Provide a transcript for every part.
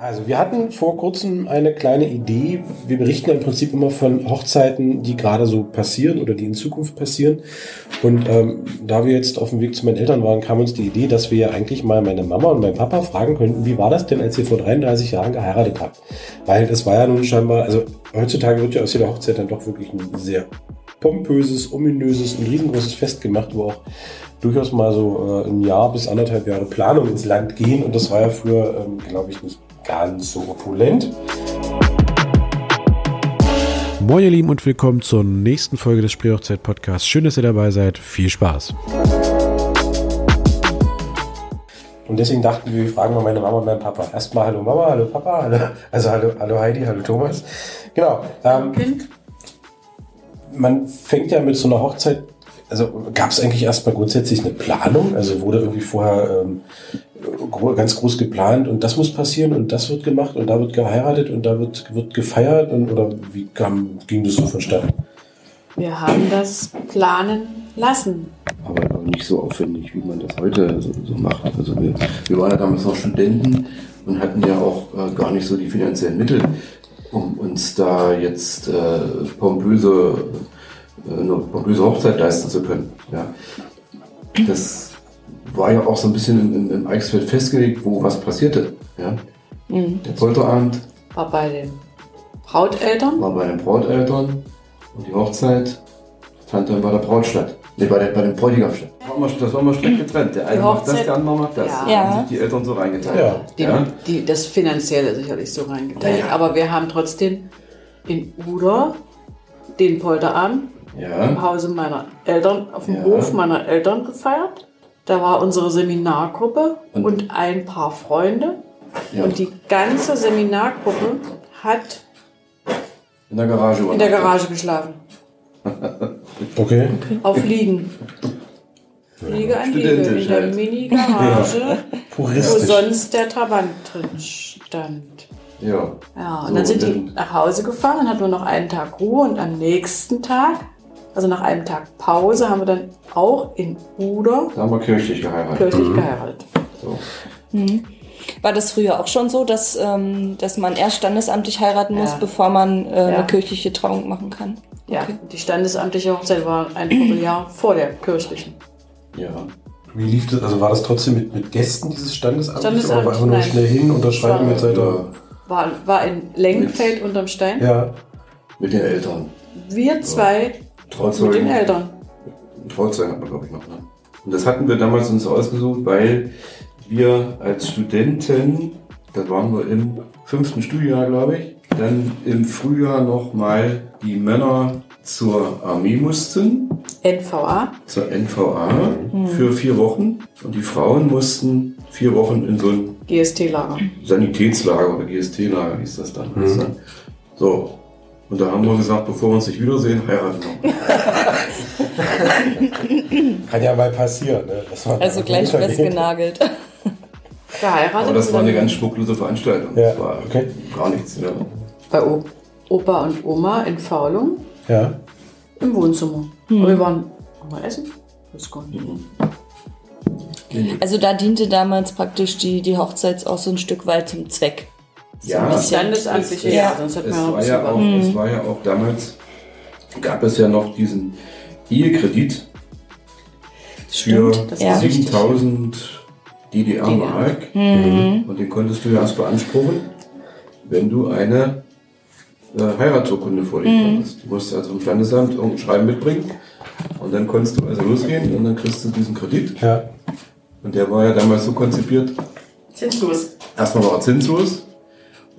Also wir hatten vor kurzem eine kleine Idee. Wir berichten im Prinzip immer von Hochzeiten, die gerade so passieren oder die in Zukunft passieren. Und ähm, da wir jetzt auf dem Weg zu meinen Eltern waren, kam uns die Idee, dass wir ja eigentlich mal meine Mama und meinen Papa fragen könnten, wie war das denn, als ihr vor 33 Jahren geheiratet habt? Weil es war ja nun scheinbar, also heutzutage wird ja aus jeder Hochzeit dann doch wirklich ein sehr pompöses, ominöses und riesengroßes Fest gemacht, wo auch durchaus mal so äh, ein Jahr bis anderthalb Jahre Planung ins Land gehen. Und das war ja früher, ähm, glaube ich, nicht ganz so opulent. Moin ihr Lieben und willkommen zur nächsten Folge des Spreehochzeit Podcasts. Schön, dass ihr dabei seid. Viel Spaß. Und deswegen dachten wir, wir fragen mal meine Mama und meinen Papa. Erstmal Hallo Mama, Hallo Papa, hallo, also Hallo, hallo Heidi, Hallo Thomas. Genau. Ähm, Kind? man fängt ja mit so einer Hochzeit, also gab es eigentlich erstmal grundsätzlich eine Planung? Also wurde irgendwie vorher ähm, gro- ganz groß geplant und das muss passieren und das wird gemacht und da wird geheiratet und da wird, wird gefeiert und oder wie kam, ging das so vonstatten? Wir haben das planen lassen. aber nicht so aufwendig, wie man das heute so, so macht. Also wir, wir waren ja damals noch Studenten und hatten ja auch äh, gar nicht so die finanziellen Mittel, um uns da jetzt äh, pompöse, äh, eine pompöse Hochzeit leisten zu können. Ja. Das war ja auch so ein bisschen im, im, Eichsfeld festgelegt, wo was passierte. Ja. Der Polterabend War bei den Brauteltern. war bei den Brauteltern und die Hochzeit fand dann bei der Braut statt. Nee, bei, der, bei dem Bräutigam statt. Das war mal, strikt getrennt. Der eine macht das, der andere macht das. Ja. Ja. haben sich die Eltern so reingeteilt. Ja. Die, Ja. die, das Finanzielle sicherlich so reingeteilt. Aber wir haben trotzdem in Uder den Polterabend im Ja. Hause meiner Eltern, auf dem Ja. Hof meiner Eltern gefeiert. Da war unsere Seminargruppe Und- und, ein paar Freunde. Ja. Und die ganze Seminargruppe hat In der Garage. in der Garage geschlafen. Okay. Auf Liegen. Liege an Liege in der halt. Mini-Garage, wo sonst der Trabant drin stand. Ja. Ja, und So, dann sind die nach Hause gefahren, dann hatten wir noch einen Tag Ruhe und am nächsten Tag, also nach einem Tag Pause, haben wir dann auch in Uder Da haben wir kirchlich geheiratet. kirchlich geheiratet. So. War das früher auch schon so, dass, ähm, dass man erst standesamtlich heiraten muss, Ja. bevor man äh, Ja. eine kirchliche Trauung machen kann? Ja, Okay. die standesamtliche Hochzeit war ein Vierteljahr vor der kirchlichen. Ja. Wie lief das? Also war das trotzdem mit, mit Gästen dieses Standesamt? Standesamt, Oder war einfach nur nein. schnell hin, unterschreiben mit Seite? ja. War, war in Lengenfeld unterm Stein. Ja. Mit den Eltern. Wir zwei mit den Trauzeugen. Eltern. Trauzeugen hat man, glaube ich, noch. Ne? Und das hatten wir damals uns ausgesucht, weil wir als Studenten, da waren wir im fünften Studienjahr, glaube ich, dann im Frühjahr noch mal die Männer zur Armee mussten. NVA. zur NVA für vier Wochen und die Frauen mussten vier Wochen in so ein GST-Lager. Sanitätslager oder GST-Lager hieß das dann. dann. So. Und da haben wir gesagt, bevor wir uns nicht wiedersehen, heiraten wir. Kann ja mal passieren. Ne? Das war Also gleich festgenagelt. Geheiratet. Aber das war eine ganz schmucklose Veranstaltung. Ja, Das war okay. gar nichts. Ja. Bei O- Opa und Oma in Faulung Ja. im Wohnzimmer. Und wir waren mal essen. Das. Nee, nee. Also da diente damals praktisch die, die Hochzeit auch so ein Stück weit zum Zweck. Ja, ein bisschen- Standesamtliche, es- ja, sonst hätten Es noch war, ein ja bisschen auch, es war ja auch damals, gab es ja noch diesen Ehekredit für Stimmt, das war 7000 DDR-Mark. Und den konntest du ja erst beanspruchen, wenn du eine äh, Heiratsurkunde vorlegen konntest. Du musst also im Standesamt irgendein Schreiben mitbringen und dann konntest du also losgehen und dann kriegst du diesen Kredit. Ja. Und der war ja damals so konzipiert, Zinslos. erstmal war er zinslos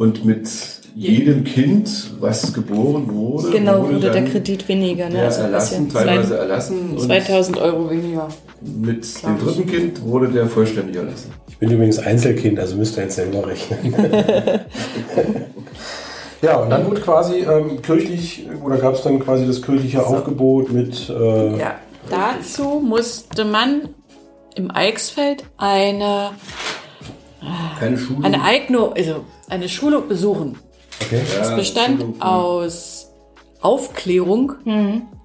und mit jedem Kind, was geboren wurde, Genau, wurde der dann Kredit weniger. Ne? der Also was erlassen, teilweise erlassen und 2000 Euro weniger. mit dem dritten Kind wurde der vollständig erlassen. Ich bin übrigens Einzelkind, also müsst ihr jetzt selber rechnen. ja, und dann wurde quasi ähm, kirchlich, oder gab es dann quasi das kirchliche Aufgebot mit. Äh, Ja, dazu musste man im Eichsfeld eine, Keine Schule. eine Eignung, also eine Schule besuchen. Okay. Es bestand aus Aufklärung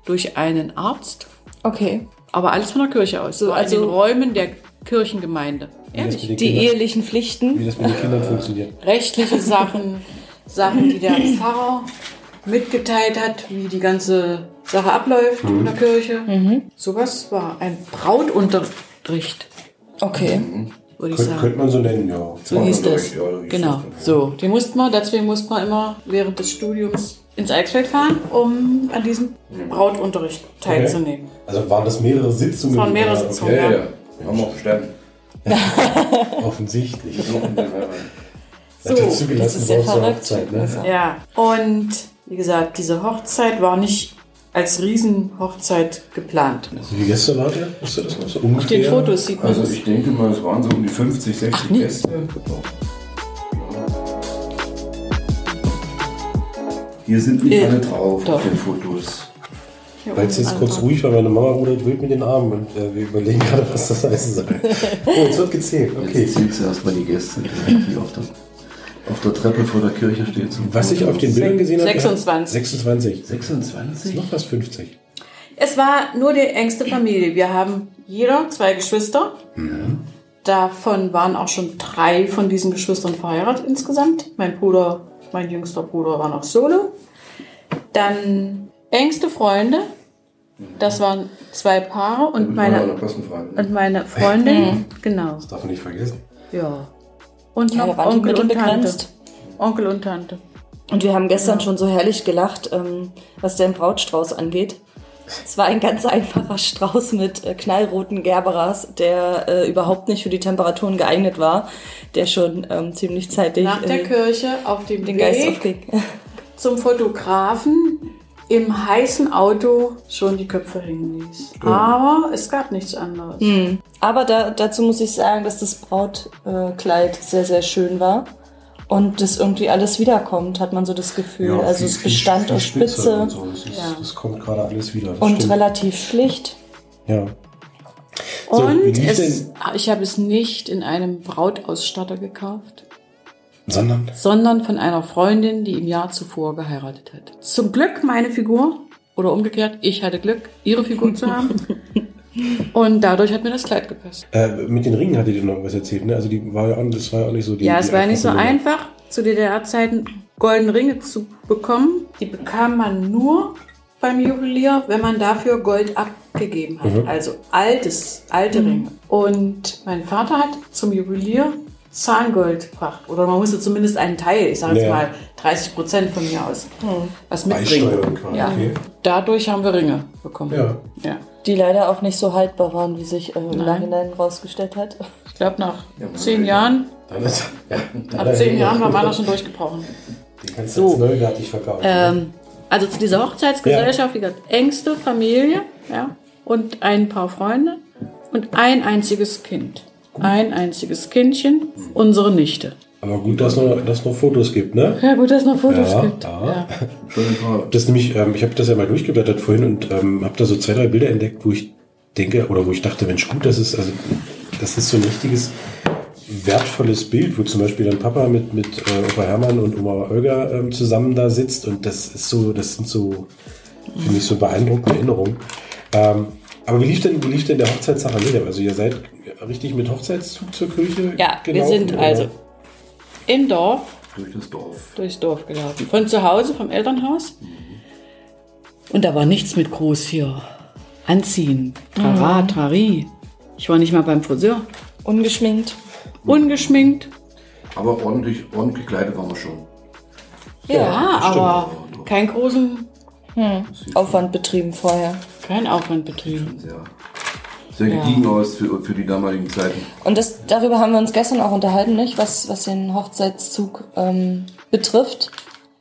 durch einen Arzt, Okay. aber alles von der Kirche aus. So, also also- in den Räumen der Kirchengemeinde das den Die Kindern, ehelichen Pflichten. wie das mit den Kindern funktioniert. rechtliche Sachen, Sachen, die der Pfarrer mitgeteilt hat, wie die ganze Sache abläuft in der Kirche. Sowas war ein Brautunterricht, Okay. Würde ich Könnt, sagen. könnte man so nennen, ja. So hieß das. Ja, Genau. So, die mussten wir, deswegen mussten wir immer während des Studiums ins Eichsfeld fahren, um an diesem Brautunterricht teilzunehmen. Also waren das mehrere Sitzungen? Es waren mehrere oder- Sitzungen. Ja, ja, ja. Wir haben auch bestanden. Offensichtlich. So. Das ist ja verrückt. Hochzeit, ne? Ja, und wie gesagt, diese Hochzeit war nicht als Riesenhochzeit geplant. Also wie Gäste wart ihr? Ihr das so Auf ungefähr? den Fotos sieht man Also ich denke mal, es waren so um die 50, 60 nee. Gäste. Hier sind nicht Äh, alle drauf doch. auf den Fotos. Weil es jetzt kurz ruhig war, meine Mama rudert wild mit den Armen und äh, wir überlegen gerade, was das heißen soll. Oh, jetzt wird gezählt. Okay. Jetzt zählst du erstmal die Gäste, die auf der, auf der Treppe vor der Kirche stehen. Zum Was ich auf den Bildern gesehen habe. 26. 26. 26? Noch fast 50. Es war nur die engste Familie. Wir haben jeder zwei Geschwister. Davon waren auch schon drei von diesen Geschwistern verheiratet insgesamt. Mein Bruder, mein jüngster Bruder war noch solo. Dann engste Freunde. Das waren zwei Paare und meine, und meine Freundin. Genau. Das darf man nicht vergessen. Ja. Und Ja, noch Onkel und Tante. begrenzt. Onkel und Tante. Und wir haben gestern schon so herrlich gelacht, ähm, was den Brautstrauß angeht. Es war ein ganz einfacher Strauß mit äh, knallroten Gerberas, der äh, überhaupt nicht für die Temperaturen geeignet war, der schon ähm, ziemlich zeitig Nach der äh, Kirche auf dem den Geist Weg aufging. zum Fotografen im heißen Auto schon die Köpfe hängen ließ. Aber es gab nichts anderes. Hm. Aber da, dazu muss ich sagen, dass das Brautkleid äh, Kleid sehr, sehr schön war. Und das irgendwie alles wiederkommt, hat man so das Gefühl. also viel- es bestand viel aus Spitze Spitze Und so. das, ist, Ja. das kommt gerade alles wieder. Das und stimmt. relativ schlicht. Ja. So, Und es, ich habe es nicht in einem Brautausstatter gekauft, Sondern? sondern von einer Freundin, die im Jahr zuvor geheiratet hat. Zum Glück meine Figur oder umgekehrt, ich hatte Glück, ihre Figur zu haben. Und dadurch hat mir das Kleid gepasst. Äh, mit den Ringen hattet ihr noch was erzählt, ne? Also die war ja auch, das war ja auch nicht so die. Ja, die es war ja nicht so einfach, zu DDR-Zeiten goldene Ringe zu bekommen. Die bekam man nur beim Juwelier, wenn man dafür Gold abgegeben hat. Mhm. Also altes, alte Ringe. Und mein Vater hat zum Juwelier Zahngold gebracht. Oder man musste zumindest einen Teil, ich sage jetzt Ja. mal 30 Prozent von mir aus, was Beisteuern mitbringen. quasi, Ja. okay. Dadurch haben wir Ringe bekommen. Ja. ja. Die leider auch nicht so haltbar waren, wie sich äh, im Nein. Nachhinein rausgestellt hat. Ich glaube, nach Ja, zehn Jahren, Dann ist, ja, ab zehn Jahren war meiner schon durchgebrochen. Den kannst du So. jetzt neuwertig verkaufen. Ähm, also zu dieser Hochzeitsgesellschaft, wie gesagt, engste Familie, ja, und ein paar Freunde und ein einziges Kind. Ein einziges Kindchen, unsere Nichte. Aber gut, dass es noch, dass noch Fotos gibt, ne? Ja, gut, dass es noch Fotos Ja, gibt. ja. Ja. Das nämlich, ähm, ich habe das ja mal durchgeblättert vorhin und ähm, habe da so zwei, drei Bilder entdeckt, wo ich denke, oder wo ich dachte, Mensch, gut, das ist, also, das ist so ein richtiges wertvolles Bild, wo zum Beispiel dann Papa mit, mit äh, Opa Hermann und Oma Olga ähm, zusammen da sitzt und das ist so, das sind so, finde ich, so beeindruckende Erinnerungen. Ähm, aber wie lief denn, wie lief denn der Hochzeitstag an Leder? Also ihr seid richtig mit Hochzeitszug zur Kirche Ja, wir gelaufen, sind oder? also im Dorf, Durch das Dorf. durchs Dorf gelaufen. Von zu Hause, vom Elternhaus. Und da war nichts mit groß hier. Anziehen, Trara, Trari. Ich war nicht mal beim Friseur. Ungeschminkt. Ungeschminkt. Aber ordentlich, ordentlich gekleidet waren wir schon. Ja, aber keinen großen, Aufwand betrieben vorher. Kein Aufwand betrieben. Sehr, sehr gediegen aus für, für die damaligen Zeiten. Und das, darüber haben wir uns gestern auch unterhalten, nicht? Was, was den Hochzeitszug ähm, betrifft.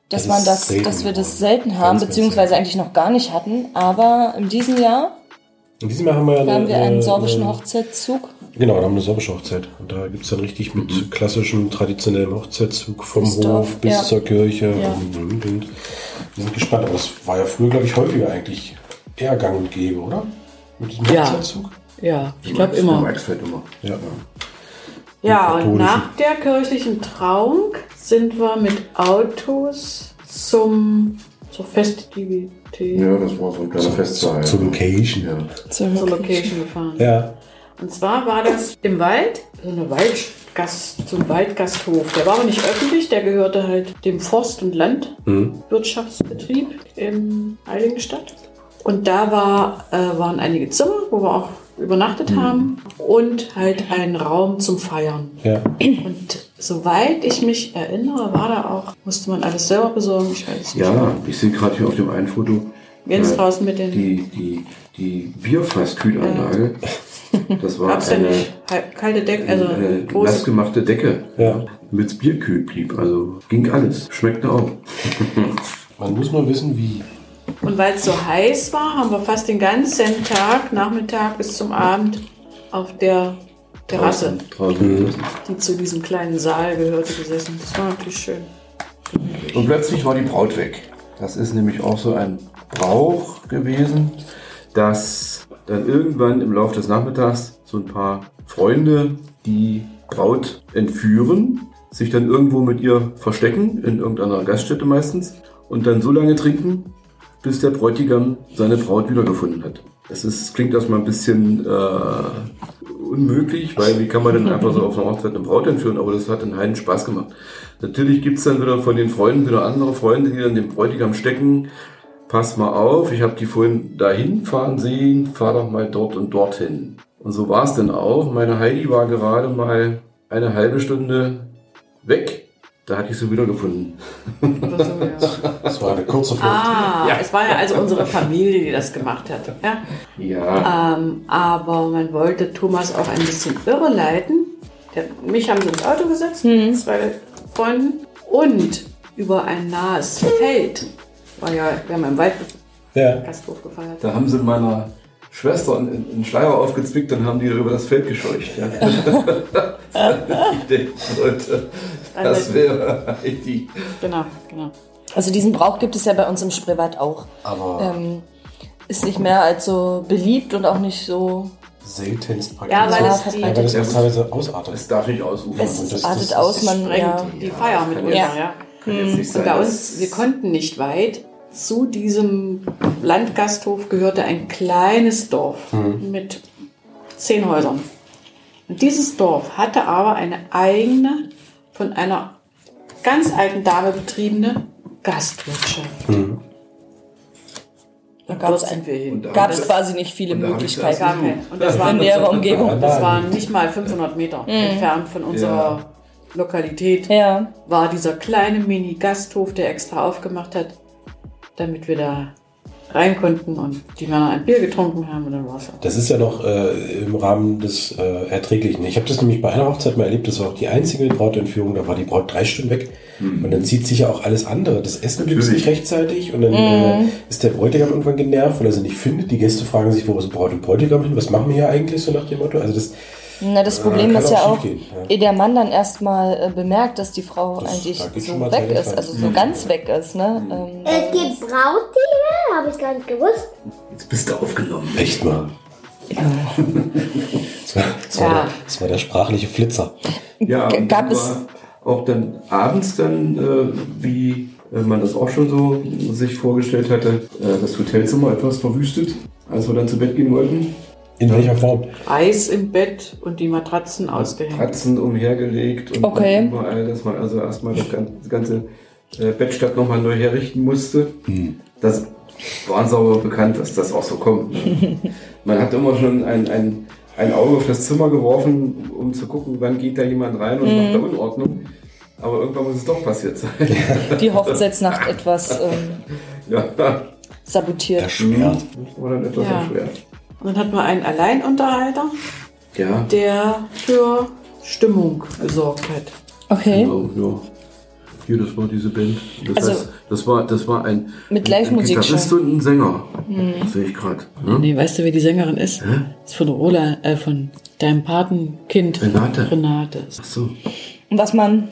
Dass Das man das, dass wir das selten haben, beziehungsweise selten. eigentlich noch gar nicht hatten. Aber in diesem Jahr In diesem Jahr haben wir, ja haben wir einen eine- sorbischen eine- Hochzeitszug. Genau, da haben wir eine sorbische Hochzeit. Und da gibt's dann richtig mit klassischem, traditionellem Hochzeitszug vom Bis Hof Dorf, bis ja. zur Kirche. Ja. Und, und, und. Wir sind gespannt. Aber das war ja früher, glaube ich, häufiger eigentlich eher gang und gäbe, oder? Mit diesem Ja. Hochzeitszug? Ja, ich glaube Im immer. Immer. Ja. Ja, und nach der kirchlichen Trauung sind wir mit Autos zum, zur Festivität, Ja, das war so ein kleiner Festsaal. Zur Location. Ja. zur Location gefahren. Ja. Und zwar war das im Wald, so eine Waldgast, so ein Waldgasthof. Der war aber nicht öffentlich, der gehörte halt dem Forst- und Landwirtschaftsbetrieb in Heiligenstadt. Und da war, äh, waren einige Zimmer, wo wir auch übernachtet haben und halt ein Raum zum Feiern. Ja. Und soweit ich mich erinnere, war da auch, musste man alles selber besorgen. Ich weiß nicht. Ja, ich sehe gerade hier auf dem einen Foto Ganz äh, draußen mit den. die, die, die Bierfasskühlanlage. Das war eine, nicht. Kalte Decke, also eine groß. nassgemachte Decke, Ja. mit Bierkühl blieb. Also ging alles. Schmeckte auch. Man muss nur wissen, wie. Und weil es so heiß war, haben wir fast den ganzen Tag, Nachmittag bis zum Abend auf der Terrasse, Draußen, draußen die zu diesem kleinen Saal gehörte, gesessen. Das war wirklich schön. Und plötzlich war die Braut weg. Das ist nämlich auch so ein Brauch gewesen, dass dann irgendwann im Laufe des Nachmittags so ein paar Freunde die Braut entführen, sich dann irgendwo mit ihr verstecken, in irgendeiner Gaststätte meistens, und dann so lange trinken, bis der Bräutigam seine Braut wiedergefunden hat. Das ist, klingt erstmal ein bisschen äh, unmöglich, weil wie kann man denn einfach so auf einer Hochzeit eine Braut entführen, aber das hat einen heiden Spaß gemacht. Natürlich gibt's dann wieder von den Freunden wieder andere Freunde, die dann den Bräutigam stecken. Pass mal auf, ich habe die vorhin dahin fahren sehen, fahr doch mal dort und dorthin. Und so war's dann auch. Meine Heidi war gerade mal eine halbe Stunde weg. Da hatte ich sie wiedergefunden. Oder so, ja. Das war eine kurze Flucht. Ah, es war ja also unsere Familie, die das gemacht hat. Ja? Ja, Ähm, aber man wollte Thomas auch ein bisschen irreleiten. Der, mich haben sie ins Auto gesetzt, mit zwei Freunden. Und über ein nahes Feld, war ja, wir haben im Wald Ja. Gasthof gefeiert. da haben sie meiner Schwester einen, einen Schleier aufgezwickt und haben die über das Feld gescheucht. Ja. ich denke, Leute, das wäre Heidi. Genau, genau. Also diesen Brauch gibt es ja bei uns im Spreewald auch. Aber Ähm, ist nicht mehr als so beliebt und auch nicht so. seltenst praktisch. Ja, weil Ja, es die, Ja, weil das auch teilweise ausartet. Es darf nicht ausufern. Es das- artet das- aus, man sprengt ja. die Feier mit uns. Ja. nicht sein, Und bei uns, wir konnten nicht weit. Zu diesem Landgasthof gehörte ein kleines Dorf mit zehn Häusern. Und dieses Dorf hatte aber eine eigene, von einer ganz alten Dame betriebene Gastwirtschaft. Da Dort gab es sind wir hin. Und da- gab es quasi nicht viele da Möglichkeiten. Gar keine. Und das in waren, näherer Umgebung. das waren nicht mal 500 Meter entfernt von unserer Lokalität. Ja. war dieser kleine Mini-Gasthof, der extra aufgemacht hat, damit wir da rein konnten und die Männer ein Bier getrunken haben und dann war es Das ist ja noch äh, im Rahmen des äh, Erträglichen. Ich habe das nämlich bei einer Hochzeit mal erlebt, das war auch die einzige Brautentführung, da war die Braut drei Stunden weg. Und dann zieht sich ja auch alles andere. Das Essen gibt es nicht rechtzeitig und dann äh, ist der Bräutigam irgendwann genervt, weil er sie nicht findet. Die Gäste fragen sich, wo ist Braut und Bräutigam hin? Was machen wir hier eigentlich so nach dem Motto? Also das, Na, das Äh, Problem ist ja auch, schiefgehen, ja. ehe der Mann dann erstmal äh, bemerkt, dass die Frau Das- eigentlich da so weg ist, also so ganz weg ist, ne? Ähm, Es gibt Brautdiebe, habe ich gar nicht gewusst. Jetzt bist du aufgenommen. echt mal. Das war, das, war Ja. der, das war der sprachliche Flitzer. Ja, G- gab es- auch dann abends dann, äh, wie äh, man das auch schon so sich vorgestellt hatte, äh, das Hotelzimmer etwas verwüstet, als wir dann zu Bett gehen wollten. In welcher Form? Eis im Bett und die Matratzen ausgehängt. Katzen umhergelegt und Okay. überall, dass man also erstmal das gan- das ganze äh, Bettstadt nochmal neu herrichten musste. Das war uns aber bekannt, dass das auch so kommt. Ne? man hat immer schon ein, ein, ein Auge auf das Zimmer geworfen, um zu gucken, wann geht da jemand rein und macht da Unordnung. Aber irgendwann muss es doch passiert sein. die Hochzeitsnacht etwas ähm, ja, sabotiert. Erschwert. war dann etwas Ja. erschwert. Und dann hatten wir einen Alleinunterhalter, Ja, der für Stimmung gesorgt hat. Okay. genau, ja. Hier, das war diese Band. Das, Also- heißt, das, war, das war ein, Mit ein Live-Musik Gitarrist schon. und ein Sänger. Sehe ich gerade. Ne? Nee, weißt du, wer die Sängerin ist? Ist von Rola, äh, von deinem Patenkind. Renate. Renate. Ach so. Und was man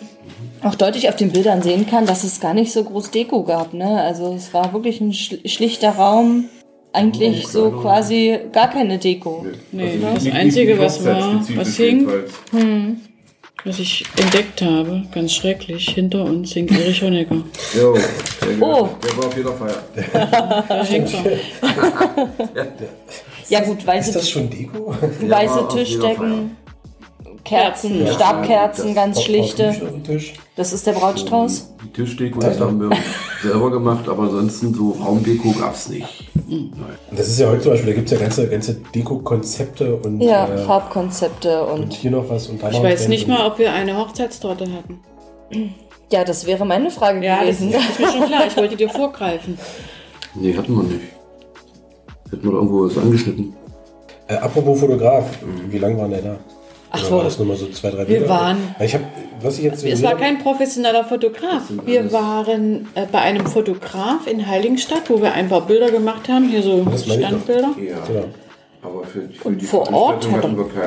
auch deutlich auf den Bildern sehen kann, dass es gar nicht so groß Deko gab. Ne? Also es war wirklich ein schl- schlichter Raum. Eigentlich so quasi gar keine Deko. Nee, Also das Einzige, was war, was hing, jedenfalls. was ich entdeckt habe, ganz schrecklich, hinter uns hing Erich Honecker. Jo, der, Oh. der war auf jeder Feier. Da hängt er. Ja gut, weiße, Ist das schon Deko? weiße Ja, Tischdecken, Kerzen, Ja. Stabkerzen, Das- ganz schlichte. Das ist der Brautstrauß. Die Tischdeko, das haben wir selber gemacht, aber ansonsten so Raumdeko gab's nicht. Und Das ist ja heute zum Beispiel, da gibt es ja ganze, ganze Deko-Konzepte und, Ja, äh, Farbkonzepte und und hier noch was und da noch Ich weiß nicht mal, ob wir eine Hochzeitstorte hatten. ja, das wäre meine Frage Ja, das gewesen. ist mir schon klar. Ich wollte dir vorgreifen. Nee, hatten wir nicht. Hätten wir irgendwo was angeschnitten. Äh, apropos Fotograf, wie lange waren der da? Ach Oder so. war das nur mal so zwei, drei Wir Bilder? waren- Ich hab, was ich jetzt Es war kein professioneller Fotograf. Wir waren äh, bei einem Fotograf in Heiligenstadt, wo wir ein paar Bilder gemacht haben. Hier so Das. Standbilder. Ja. Genau. Aber für, für Und die vor Ort hat,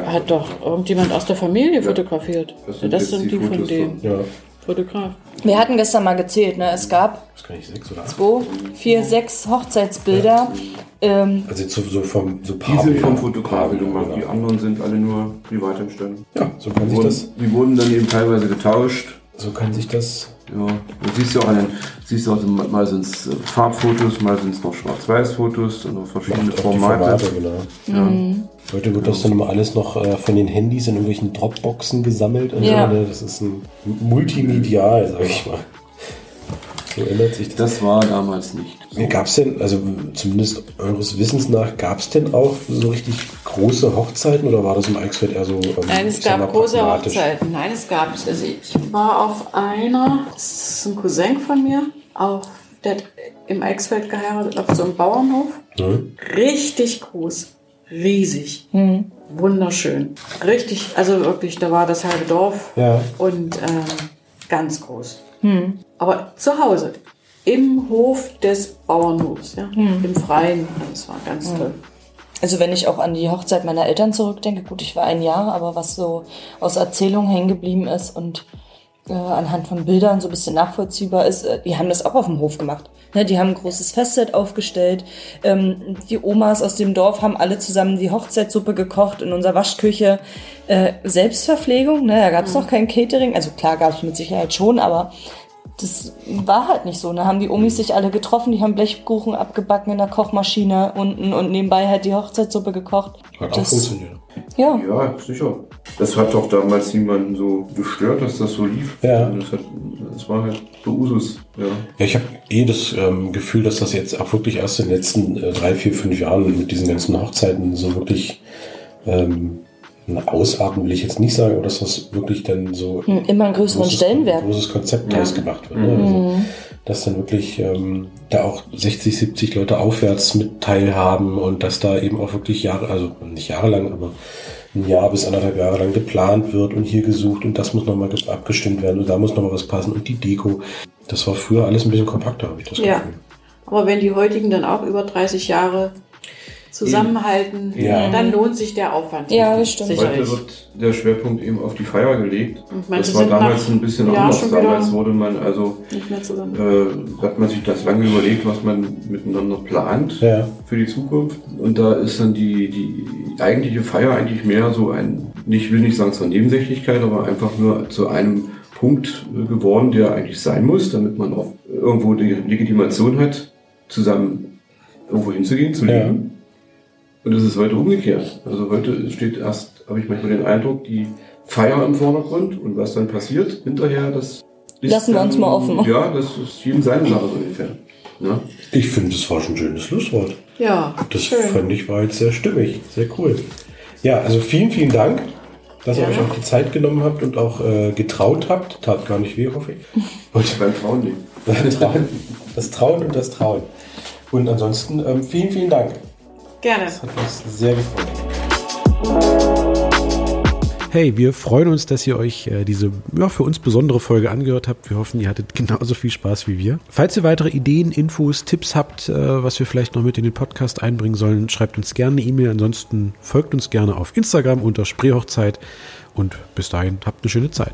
hat doch irgendjemand aus der Familie fotografiert. das Das sind sind, jetzt die die von dem von- Ja, Fotograf. Wir hatten gestern mal gezählt, ne? Es gab das kann ich sechs oder acht. zwei, vier, sechs Hochzeitsbilder. Ähm, Also jetzt so, so vom so Die sind vom. Fotografen gemacht, die Genau. anderen sind alle nur privat entstanden. Ja, so kann Die sich wurden, das, die wurden dann eben teilweise getauscht. so kann sich das. Ja, du siehst ja auch, den, siehst du auch so, mal sind es Farbfotos, mal sind es noch Schwarz-Weiß-Fotos, dann noch verschiedene macht Formate. Formate, genau. Heute wird das dann immer alles noch äh, von den Handys in irgendwelchen Dropboxen gesammelt. Und Ja. so, ne? Das ist ein Multimedial, sag ich mal. So ändert sich das. Das war damals nicht. So. Gab es denn, also zumindest eures Wissens nach, gab es denn auch so richtig große Hochzeiten oder war das im Eichsfeld eher so? Ähm, Nein, es gab große? Hochzeiten. Nein, es gab es. Also ich war auf einer, das ist ein Cousin von mir, auf, der hat im Eichsfeld geheiratet, auf so einem Bauernhof. Mhm. Richtig groß. Riesig. Wunderschön. Richtig, also wirklich, da war das halbe Dorf. Ja. Und ähm, ganz groß. Aber zu Hause. Im Hof des Bauernhofs, ja. Im Freien. Das war ganz toll. Also wenn ich auch an die Hochzeit meiner Eltern zurückdenke, gut, ich war ein Jahr, aber was so aus Erzählungen hängen geblieben ist und äh, anhand von Bildern so ein bisschen nachvollziehbar ist, äh, die haben das auch auf dem Hof gemacht. Ne, die haben ein großes Festset aufgestellt. Ähm, die Omas aus dem Dorf haben alle zusammen die Hochzeitssuppe gekocht in unserer Waschküche. Äh, Selbstverpflegung, ne, da gab es noch kein Catering. Also klar gab es mit Sicherheit schon, aber das war halt nicht so. Da haben die Omis sich alle getroffen, die haben Blechkuchen abgebacken in der Kochmaschine unten und nebenbei halt die Hochzeitssuppe gekocht. Hat auch Das- funktioniert. Ja, Ja, sicher. Das hat doch damals niemanden so gestört, dass das so lief. Ja. Das, hat, das war halt so Usus. Ja. Ja, ich habe eh das ähm, Gefühl, dass das jetzt auch wirklich erst in den letzten äh, drei, vier, fünf Jahren mit diesen ganzen Hochzeiten so wirklich ähm, ausarten will ich jetzt nicht sagen, aber dass das wirklich dann so immer einen größeren großes, Stellenwert. großes Konzept draus gemacht wird. Ne? Also, dass dann wirklich ähm, da auch 60, 70 Leute aufwärts mit teilhaben und dass da eben auch wirklich Jahre, also nicht jahrelang, aber ein Jahr bis anderthalb Jahre lang geplant wird und hier gesucht und das muss nochmal abgestimmt werden und da muss nochmal was passen und die Deko. Das war früher alles ein bisschen kompakter, habe ich das Ja. Gefühl. Aber wenn die heutigen dann auch über 30 Jahre zusammenhalten, Ja. dann lohnt sich der Aufwand. Ja, das stimmt. Sicherlich. Heute wird der Schwerpunkt eben auf die Feier gelegt. Und Das war damals ein bisschen ja, anders. Damals wurde man also Nicht mehr zusammen. äh, hat man sich das lange überlegt, was man miteinander plant Ja. für die Zukunft. Und da ist dann die, die eigentliche Feier eigentlich mehr so ein, nicht will nicht sagen zur Nebensächlichkeit, aber einfach nur zu einem Punkt äh, geworden, der eigentlich sein muss, damit man auch irgendwo die Legitimation hat, zusammen irgendwo hinzugehen, zu Ja. leben. Und es ist heute umgekehrt. Also heute steht erst, habe ich manchmal den Eindruck, die Feier im Vordergrund und was dann passiert hinterher, das ist Lassen wir uns mal offen. Ja, das ist jedem seine Sache so ungefähr. Ja. Ich finde, das war schon ein schönes Schlusswort. Ja, Das schön. fand ich war jetzt sehr stimmig, sehr cool. Ja, also vielen, vielen Dank, dass ihr Gerne. euch auch die Zeit genommen habt und auch äh, getraut habt. Tat gar nicht weh, hoffe ich. Und Beim Trauen nicht. das Trauen, das Trauen und das Trauen. Und ansonsten ähm, vielen, vielen Dank. Gerne. Hat uns sehr gefreut. Hey, wir freuen uns, dass ihr euch äh, diese ja, für uns besondere Folge angehört habt. Wir hoffen, ihr hattet genauso viel Spaß wie wir. Falls ihr weitere Ideen, Infos, Tipps habt, äh, was wir vielleicht noch mit in den Podcast einbringen sollen, schreibt uns gerne eine E-Mail. Ansonsten folgt uns gerne auf Instagram unter Spreehochzeit. Und bis dahin habt eine schöne Zeit.